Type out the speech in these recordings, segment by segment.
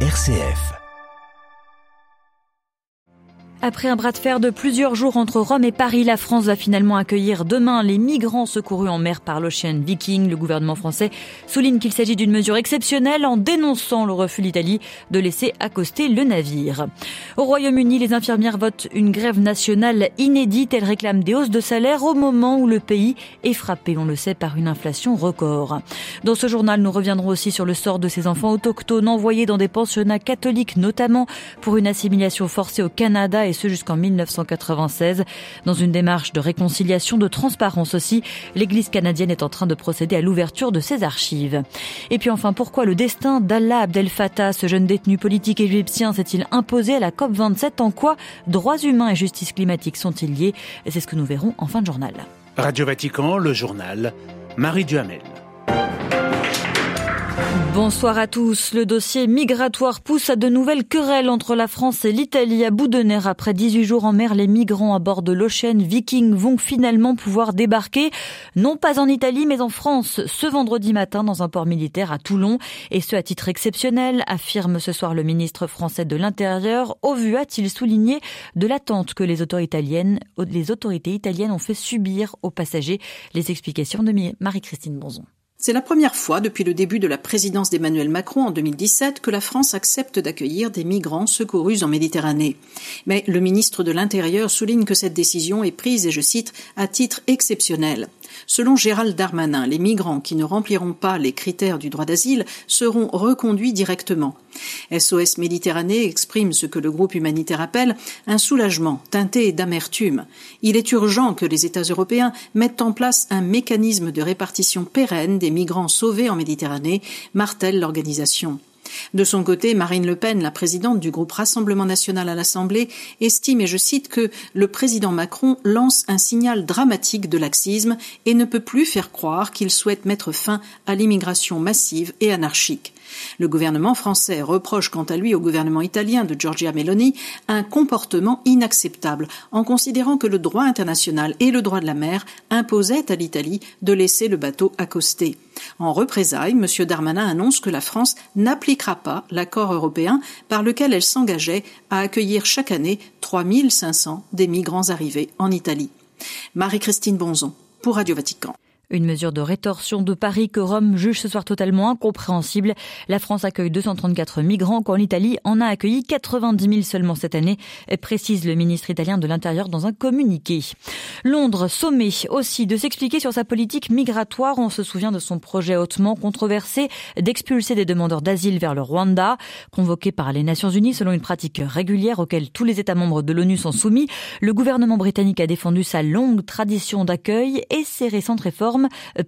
RCF. Après un bras de fer de plusieurs jours entre Rome et Paris, la France va finalement accueillir demain les migrants secourus en mer par l'Ocean Viking. Le gouvernement français souligne qu'il s'agit d'une mesure exceptionnelle en dénonçant le refus d'Italie de laisser accoster le navire. Au Royaume-Uni, les infirmières votent une grève nationale inédite. Elles réclament des hausses de salaire au moment où le pays est frappé, on le sait, par une inflation record. Dans ce journal, nous reviendrons aussi sur le sort de ces enfants autochtones envoyés dans des pensionnats catholiques, notamment pour une assimilation forcée au Canada et ce jusqu'en 1996. Dans une démarche de réconciliation, de transparence aussi, l'Église canadienne est en train de procéder à l'ouverture de ses archives. Et puis enfin, pourquoi le destin d'Allah Abdel Fattah, ce jeune détenu politique égyptien, s'est-il imposé à la COP27 En quoi droits humains et justice climatique sont-ils liés? C'est ce que nous verrons en fin de journal. Radio Vatican, le journal, Marie Duhamel. Bonsoir à tous. Le dossier migratoire pousse à de nouvelles querelles entre la France et l'Italie à bout de nerfs. Après 18 jours en mer, les migrants à bord de l'Ocean Viking vont finalement pouvoir débarquer, non pas en Italie, mais en France, ce vendredi matin dans un port militaire à Toulon. Et ce, à titre exceptionnel, affirme ce soir le ministre français de l'Intérieur, au vu, a-t-il souligné, de l'attente que les autorités italiennes, les autorités italiennes ont fait subir aux passagers? Les explications de Marie-Christine Bonzon. C'est la première fois depuis le début de la présidence d'Emmanuel Macron en 2017 que la France accepte d'accueillir des migrants secourus en Méditerranée. Mais le ministre de l'Intérieur souligne que cette décision est prise, et je cite, à titre exceptionnel. Selon Gérald Darmanin, les migrants qui ne rempliront pas les critères du droit d'asile seront reconduits directement. SOS Méditerranée exprime ce que le groupe humanitaire appelle un soulagement teinté d'amertume. Il est urgent que les États européens mettent en place un mécanisme de répartition pérenne des migrants sauvés en Méditerranée, martèle l'organisation. De son côté, Marine Le Pen, la présidente du groupe Rassemblement national à l'Assemblée, estime, et je cite, que le président Macron lance un signal dramatique de laxisme et ne peut plus faire croire qu'il souhaite mettre fin à l'immigration massive et anarchique. Le gouvernement français reproche quant à lui au gouvernement italien de Giorgia Meloni un comportement inacceptable en considérant que le droit international et le droit de la mer imposaient à l'Italie de laisser le bateau accoster. En représailles, M. Darmanin annonce que la France n'appliquera pas l'accord européen par lequel elle s'engageait à accueillir chaque année 3500 des migrants arrivés en Italie. Marie-Christine Bonzon pour Radio Vatican. Une mesure de rétorsion de Paris que Rome juge ce soir totalement incompréhensible. La France accueille 234 migrants quand l'Italie en a accueilli 90 000 seulement cette année, précise le ministre italien de l'Intérieur dans un communiqué. Londres, sommet aussi de s'expliquer sur sa politique migratoire. On se souvient de son projet hautement controversé d'expulser des demandeurs d'asile vers le Rwanda, convoqué par les Nations Unies selon une pratique régulière auquel tous les États membres de l'ONU sont soumis. Le gouvernement britannique a défendu sa longue tradition d'accueil et ses récentes réformes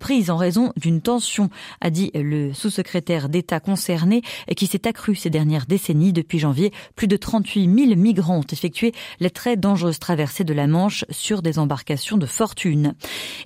prise en raison d'une tension, a dit le sous-secrétaire d'État concerné, qui s'est accrue ces dernières décennies. Depuis janvier, plus de 38 000 migrants ont effectué la très dangereuse traversée de la Manche sur des embarcations de fortune.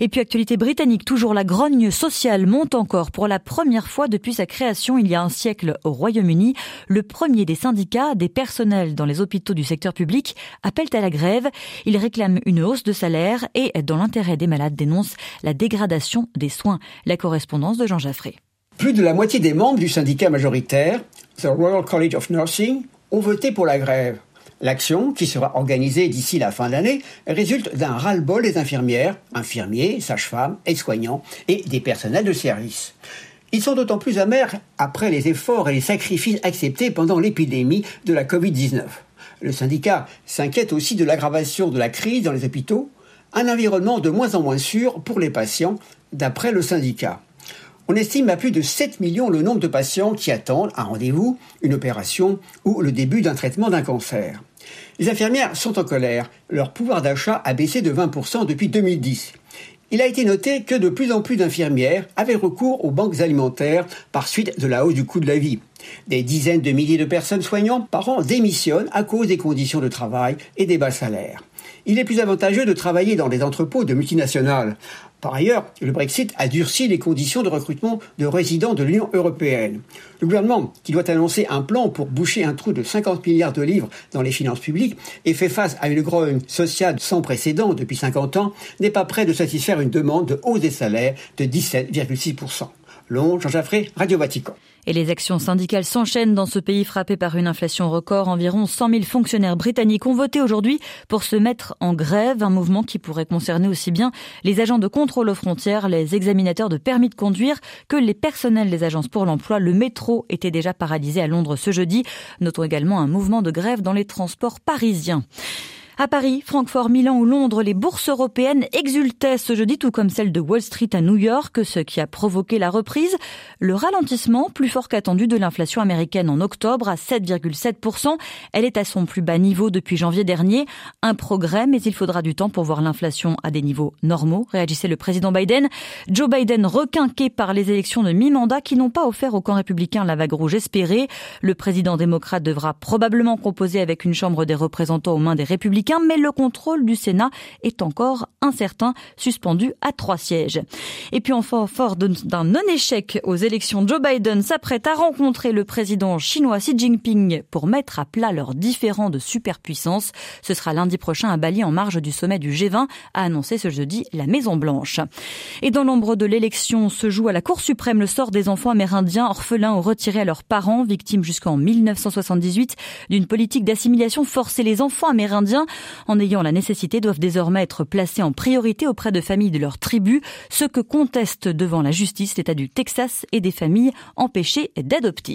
Et puis, actualité britannique, toujours la grogne sociale monte encore pour la première fois depuis sa création il y a un siècle au Royaume-Uni. Le premier des syndicats des personnels dans les hôpitaux du secteur public appelle à la grève. Il réclame une hausse de salaire et, dans l'intérêt des malades, dénonce la dégradation des soins. La correspondance de Jean Jaffré. Plus de la moitié des membres du syndicat majoritaire, The Royal College of Nursing, ont voté pour la grève. L'action, qui sera organisée d'ici la fin de l'année, résulte d'un ras-le-bol des infirmières, infirmiers, sages-femmes, aides-soignants et des personnels de service. Ils sont d'autant plus amers après les efforts et les sacrifices acceptés pendant l'épidémie de la Covid-19. Le syndicat s'inquiète aussi de l'aggravation de la crise dans les hôpitaux, un environnement de moins en moins sûr pour les patients, d'après le syndicat. On estime à plus de 7 millions le nombre de patients qui attendent un rendez-vous, une opération ou le début d'un traitement d'un cancer. Les infirmières sont en colère. Leur pouvoir d'achat a baissé de 20% depuis 2010. Il a été noté que de plus en plus d'infirmières avaient recours aux banques alimentaires par suite de la hausse du coût de la vie. Des dizaines de milliers de personnes soignantes par an démissionnent à cause des conditions de travail et des bas salaires il est plus avantageux de travailler dans des entrepôts de multinationales. Par ailleurs, le Brexit a durci les conditions de recrutement de résidents de l'Union européenne. Le gouvernement, qui doit annoncer un plan pour boucher un trou de 50 milliards de livres dans les finances publiques et fait face à une grogne sociale sans précédent depuis 50 ans, n'est pas prêt de satisfaire une demande de hausse des salaires de 17,6%. Long, Jean Jaffré, Radio Vatican. Et les actions syndicales s'enchaînent dans ce pays frappé par une inflation record. Environ 100 000 fonctionnaires britanniques ont voté aujourd'hui pour se mettre en grève, un mouvement qui pourrait concerner aussi bien les agents de contrôle aux frontières, les examinateurs de permis de conduire que les personnels des agences pour l'emploi. Le métro était déjà paralysé à Londres ce jeudi. Notons également un mouvement de grève dans les transports parisiens. À Paris, Francfort, Milan ou Londres, les bourses européennes exultaient ce jeudi, tout comme celle de Wall Street à New York, ce qui a provoqué la reprise. Le ralentissement, plus fort qu'attendu, de l'inflation américaine en octobre à 7,7%. Elle est à son plus bas niveau depuis janvier dernier. Un progrès, mais il faudra du temps pour voir l'inflation à des niveaux normaux, réagissait le président Biden. Joe Biden requinqué par les élections de mi-mandat qui n'ont pas offert au camp républicain la vague rouge espérée. Le président démocrate devra probablement composer avec une chambre des représentants aux mains des républicains mais le contrôle du Sénat est encore incertain, suspendu à trois sièges. Et puis enfin, fort d'un non-échec aux élections, Joe Biden s'apprête à rencontrer le président chinois Xi Jinping pour mettre à plat leurs différends de superpuissance. Ce sera lundi prochain à Bali en marge du sommet du G20, a annoncé ce jeudi la Maison Blanche. Et dans l'ombre de l'élection se joue à la Cour suprême le sort des enfants amérindiens orphelins ou retirés à leurs parents, victimes jusqu'en 1978 d'une politique d'assimilation forcée. Les enfants amérindiens en ayant la nécessité, doivent désormais être placés en priorité auprès de familles de leur tribu, ce que conteste devant la justice l'État du Texas et des familles empêchées d'adopter.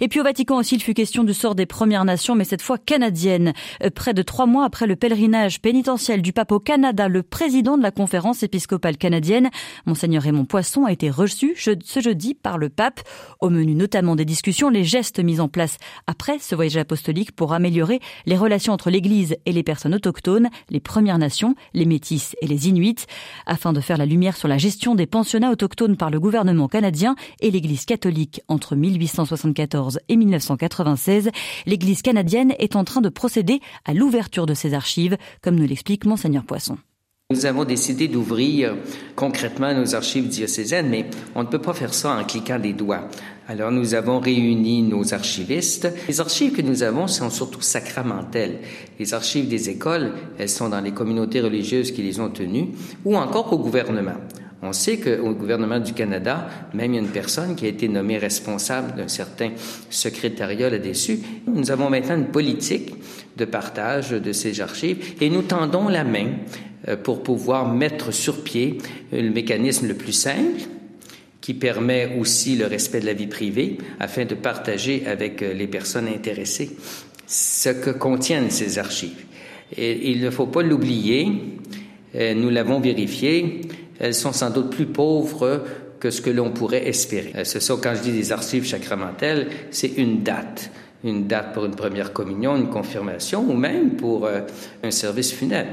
Et puis au Vatican aussi, il fut question du sort des Premières Nations, mais cette fois canadiennes. Euh, près de trois mois après le pèlerinage pénitentiel du pape au Canada, le président de la conférence épiscopale canadienne, Monseigneur Raymond Poisson, a été reçu ce jeudi par le pape. Au menu notamment des discussions, les gestes mis en place après ce voyage apostolique pour améliorer les relations entre l'Église et les personnes autochtones, les Premières Nations, les Métis et les Inuits, afin de faire la lumière sur la gestion des pensionnats autochtones par le gouvernement canadien et l'Église catholique entre 1874 et 1996. L'Église canadienne est en train de procéder à l'ouverture de ses archives, comme nous l'explique Monseigneur Poisson. Nous avons décidé d'ouvrir concrètement nos archives diocésaines, mais on ne peut pas faire ça en cliquant des doigts. Alors nous avons réuni nos archivistes. Les archives que nous avons sont surtout sacramentelles. Les archives des écoles, elles sont dans les communautés religieuses qui les ont tenues, ou encore au gouvernement. On sait qu'au gouvernement du Canada, même il y a une personne qui a été nommée responsable d'un certain secrétariat là-dessus. Nous avons maintenant une politique de partage de ces archives et nous tendons la main euh, pour pouvoir mettre sur pied le mécanisme le plus simple qui permet aussi le respect de la vie privée afin de partager avec euh, les personnes intéressées ce que contiennent ces archives. Et il ne faut pas l'oublier, euh, nous l'avons vérifié, elles sont sans doute plus pauvres que ce que l'on pourrait espérer. Ce sont, quand je dis des archives sacramentelles, c'est une date. Une date pour une première communion, une confirmation ou même pour un service funèbre.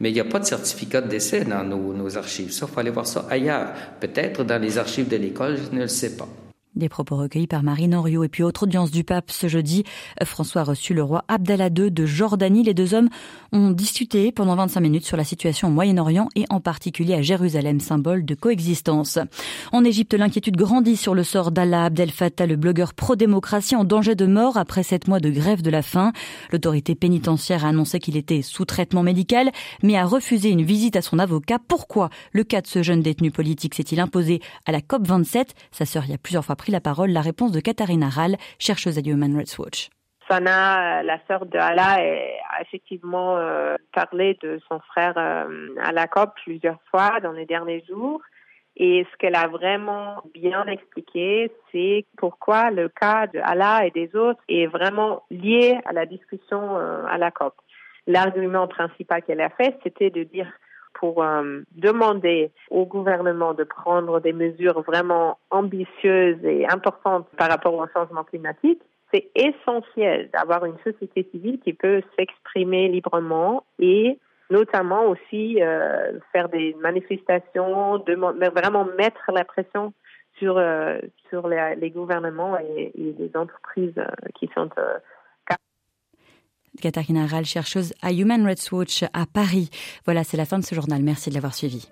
Mais il n'y a pas de certificat de décès dans nos, archives. Ça, il faut aller voir ça ailleurs. Peut-être dans les archives de l'école, je ne le sais pas. Des propos recueillis par Marine Henriot. Et puis, autre audience du pape ce jeudi, François a reçu le roi Abdallah II de Jordanie. Les deux hommes ont discuté pendant 25 minutes sur la situation au Moyen-Orient et en particulier à Jérusalem, symbole de coexistence. En Égypte, l'inquiétude grandit sur le sort d'Allah Abdel Fattah, le blogueur pro-démocratie en danger de mort après sept mois de grève de la faim. L'autorité pénitentiaire a annoncé qu'il était sous traitement médical, mais a refusé une visite à son avocat. Pourquoi le cas de ce jeune détenu politique s'est-il imposé à la COP27 Sa sœur y a plusieurs fois pris la parole. La réponse de Katharina Rall, chercheuse à Human Rights Watch. Sana, la sœur de Allah, a effectivement euh, parlé de son frère euh, à la COP plusieurs fois dans les derniers jours. Et ce qu'elle a vraiment bien expliqué, c'est pourquoi le cas de et des autres est vraiment lié à la discussion euh, à la COP. L'argument principal qu'elle a fait, c'était de dire pour euh, demander au gouvernement de prendre des mesures vraiment ambitieuses et importantes par rapport au changement climatique, c'est essentiel d'avoir une société civile qui peut s'exprimer librement et notamment aussi euh, faire des manifestations, vraiment mettre la pression sur euh, sur les, gouvernements et, les entreprises qui sont Katharina Rall, chercheuse à Human Rights Watch à Paris. Voilà, c'est la fin de ce journal. Merci de l'avoir suivi.